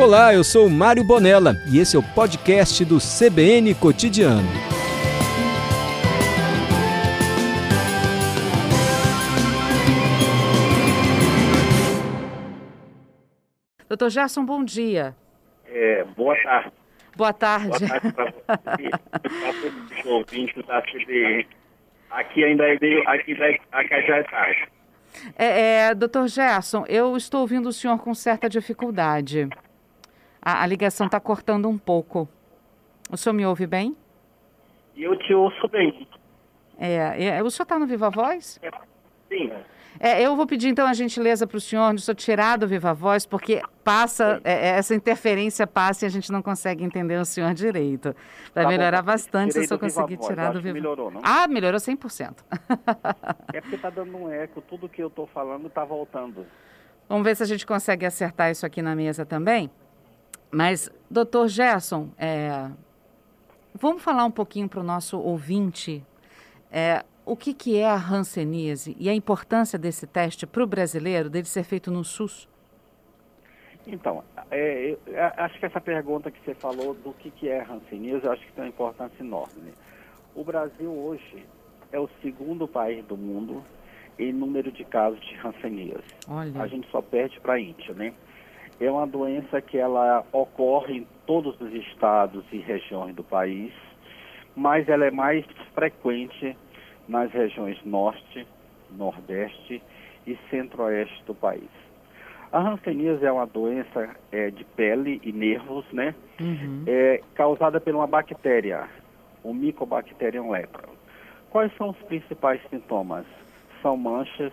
Olá, eu sou Mário Bonella e esse é o podcast do CBN Cotidiano. Doutor Gerson, bom dia. É, boa tarde. Boa tarde. Boa tarde para você. Para todos os ouvintes da CBN. Aqui ainda é meio, aqui, aqui já é tarde. É, é, doutor Gerson, eu estou ouvindo o senhor com certa dificuldade. A, a ligação está cortando um pouco. O senhor me ouve bem? Eu te ouço bem. É, é o senhor está no Viva Voz? É, sim. É, eu vou pedir então a gentileza para o senhor, de senhor tirar do Viva Voz, porque passa, é, é, essa interferência passa e a gente não consegue entender o senhor direito. Vai Tá melhorar bom, bastante se Viva conseguir Voz, tirar do Viva melhorou, não? Ah, melhorou 100%. É porque tá dando um eco, tudo que eu tô falando tá voltando. Vamos ver se a gente consegue acertar isso aqui na mesa também. Mas, doutor Gerson, é, vamos falar um pouquinho para o nosso ouvinte é, o que, que é a hanseníase e a importância desse teste para o brasileiro, dele ser feito no SUS? Então, é, acho que essa pergunta que você falou do que, que é hanseníase, eu acho que tem uma importância enorme. O Brasil hoje é o segundo país do mundo em número de casos de hanseníase. Olha, A gente só perde para a Índia, né? É uma doença que ela ocorre em todos os estados e regiões do país, mas ela é mais frequente nas regiões norte, nordeste e centro-oeste do país. A hanseníase é uma doença é, de pele e nervos, né? uhum. é causada por uma bactéria, o Mycobacterium lepra. Quais são os principais sintomas? São manchas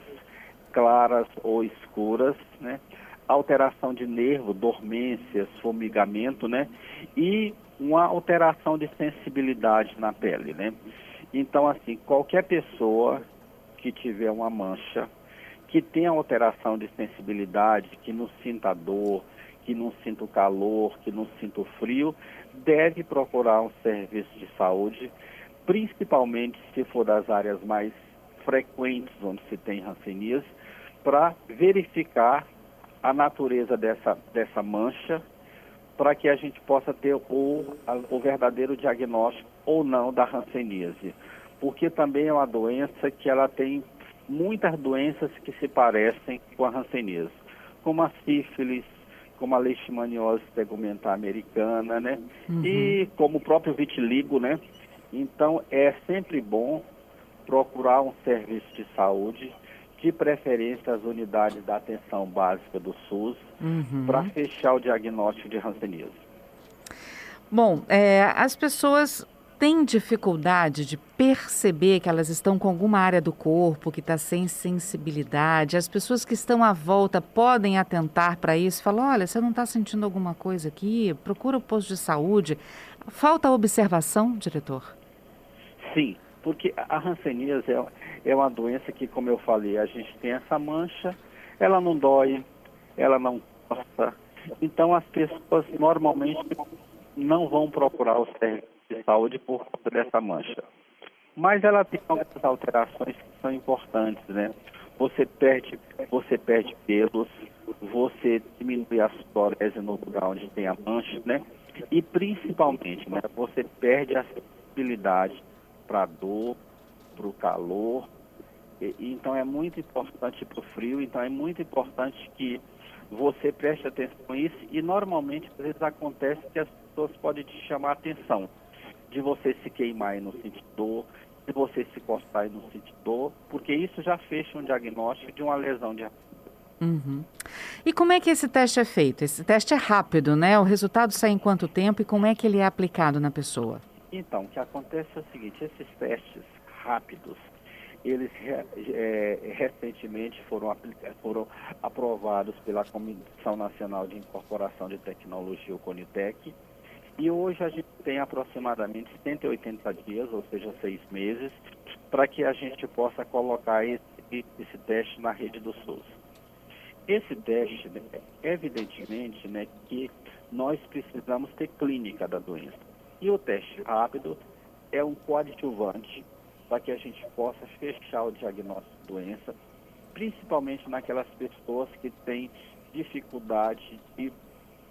claras ou escuras, né? Alteração de nervo, dormências, formigamento, né? E uma alteração de sensibilidade na pele, né? Então, assim, qualquer pessoa que tiver uma mancha, que tenha alteração de sensibilidade, que não sinta dor, que não sinta o calor, que não sinta o frio, deve procurar um serviço de saúde, principalmente se for das áreas mais frequentes onde se tem hanseníase, para verificar a natureza dessa, dessa mancha, para que a gente possa ter o, o verdadeiro diagnóstico ou não da hanseníase. Porque também é uma doença que ela tem muitas doenças que se parecem com a hanseníase, como a sífilis, como a leishmaniose tegumentar americana, né? E como o próprio vitiligo, né? Então é sempre bom procurar um serviço de saúde, de preferência as unidades da atenção básica do SUS, Uhum. para fechar o diagnóstico de hanseníase. Bom, é, as pessoas têm dificuldade de perceber que elas estão com alguma área do corpo que está sem sensibilidade. As pessoas que estão à volta podem atentar para isso, falar: olha, você não está sentindo alguma coisa aqui? Procura o posto de saúde. Falta observação, diretor? Sim, porque a hanseníase é, é uma doença que, como eu falei, a gente tem essa mancha, ela não dói, ela não coça. Então as pessoas normalmente não vão procurar o serviço de saúde por conta dessa mancha. Mas ela tem algumas alterações que são importantes, né? Você perde, você perde pelos, você diminui a psoriase no lugar onde tem a mancha, né? E principalmente, né, você perde a sensibilidade para dor, para o calor. E- então é muito importante para o frio, então é muito importante que você preste atenção nisso e normalmente às vezes acontece que as pessoas podem te chamar a atenção de você se queimar e não sentir dor, de você se coçar e não sentir dor, porque isso já fecha um diagnóstico de uma lesão de Uhum. E como é que esse teste é feito? Esse teste é rápido, né? O resultado sai em quanto tempo e como é que ele é aplicado na pessoa? Então, o que acontece é o seguinte, esses testes rápidos, eles é, recentemente foram, foram aprovados pela Comissão Nacional de Incorporação de Tecnologia, o CONITEC, e hoje a gente tem aproximadamente 180 dias, ou seja, seis meses, para que a gente possa colocar esse, esse teste na rede do SUS. Esse teste, né, evidentemente, né, que nós precisamos ter clínica da doença. E o teste rápido é um coadjuvante para que a gente possa fechar o diagnóstico da doença, principalmente naquelas pessoas que têm dificuldade de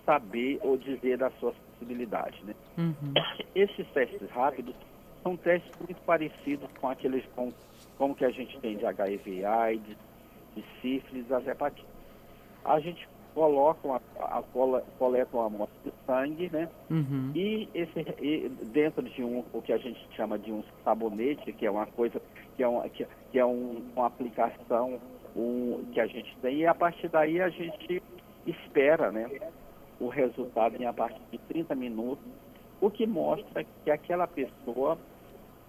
saber ou dizer da sua sensibilidade. Né? Uhum. Esses testes rápidos são testes muito parecidos com aqueles com, como que a gente tem de HIV AIDS, de sífilis, das hepatites. A gente coloca uma, a, coleta uma amostra de sangue, né? Uhum. E, esse, e dentro de um, o que a gente chama de um sabonete, que é uma coisa, que é, uma, que, que é um, uma aplicação um, que a gente tem, e a partir daí a gente espera, né? O resultado em a partir de 30 minutos, o que mostra que aquela pessoa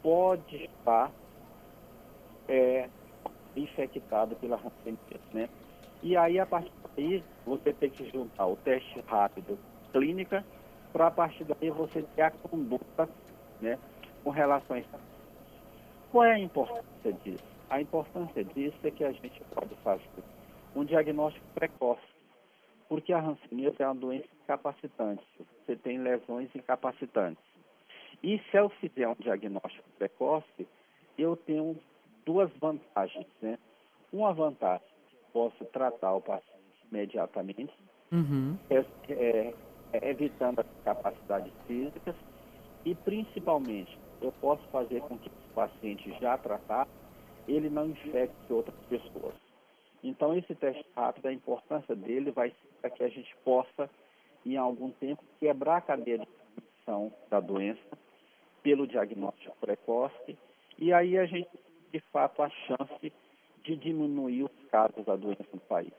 pode estar é, infectada pela hanseníase, né? E aí, a partir daí, você tem que juntar o teste rápido clínica para a partir daí você ter a conduta né, com relação a isso. Qual é a importância disso? A importância disso é que a gente pode fazer um diagnóstico precoce, porque a hanseníase é uma doença incapacitante. Você tem lesões incapacitantes. E se eu fizer um diagnóstico precoce, eu tenho duas vantagens. Né? Uma vantagem, posso tratar o paciente imediatamente, uhum. é, é, evitando as capacidades físicas e, principalmente, eu posso fazer com que o paciente já tratado, ele não infecte outras pessoas. Então, esse teste rápido, a importância dele vai ser para que a gente possa, em algum tempo, quebrar a cadeia de transmissão da doença pelo diagnóstico precoce e aí a gente, de fato, a chance de diminuir os casos da doença no país.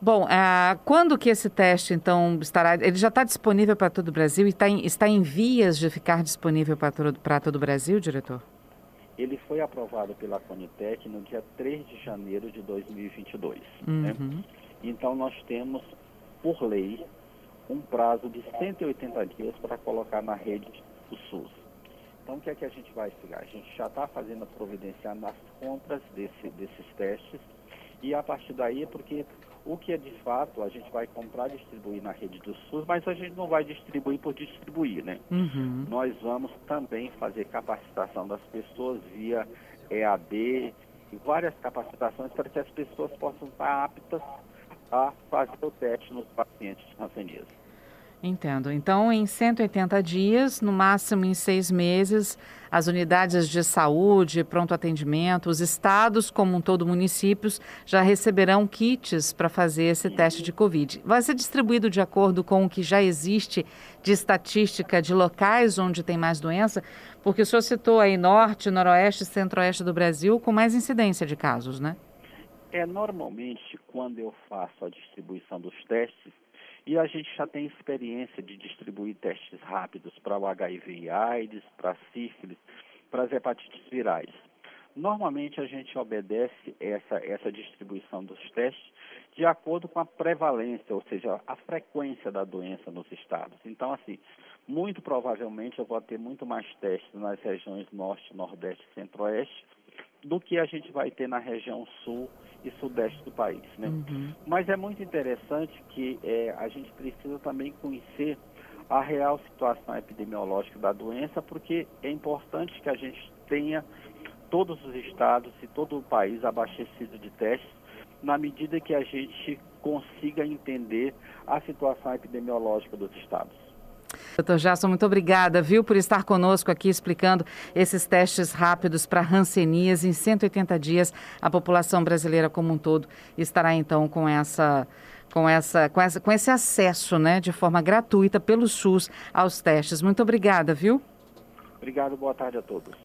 Bom, ah, quando que esse teste, então, estará... Ele já está disponível para todo o Brasil e está em, está em vias de ficar disponível para todo, para todo o Brasil, diretor? Ele foi aprovado pela Conitec no dia 3 de janeiro de 2022. Uhum. Né? Então, nós temos, por lei, um prazo de 180 dias para colocar na rede do SUS. Então, o que é que a gente vai ficar? A gente já está fazendo a providenciar nas compras desse, desses testes e a partir daí, porque o que é de fato, a gente vai comprar e distribuir na rede do SUS, mas a gente não vai distribuir por distribuir, né? Uhum. Nós vamos também fazer capacitação das pessoas via EAD e várias capacitações para que as pessoas possam estar aptas a fazer o teste nos pacientes hanseníase. Entendo. Então, em 180 dias, no máximo em seis meses, as unidades de saúde, pronto atendimento, os estados, como um todo, municípios, já receberão kits para fazer esse teste de Covid. Vai ser distribuído de acordo com o que já existe de estatística de locais onde tem mais doença? Porque o senhor citou aí norte, noroeste, centro-oeste do Brasil com mais incidência de casos, né? É, normalmente, quando eu faço a distribuição dos testes, e a gente já tem experiência de distribuir testes rápidos para o HIV e AIDS, para sífilis, para as hepatites virais. Normalmente a gente obedece essa, essa distribuição dos testes de acordo com a prevalência, ou seja, a frequência da doença nos estados. Então, assim, muito provavelmente eu vou ter muito mais testes nas regiões norte, nordeste e centro-oeste do que a gente vai ter na região sul e sudeste do país. Né? Uhum. Mas é muito interessante que é, a gente precisa também conhecer a real situação epidemiológica da doença, porque é importante que a gente tenha todos os estados e todo o país abastecido de testes, na medida que a gente consiga entender a situação epidemiológica dos estados. Doutor Gerson, muito obrigada, viu, por estar conosco aqui explicando esses testes rápidos para Hanseníase. Em 180 dias, a população brasileira como um todo estará então com essa com, essa, com, essa, com esse acesso, né, de forma gratuita pelo SUS aos testes. Muito obrigada, viu? Obrigado, boa tarde a todos.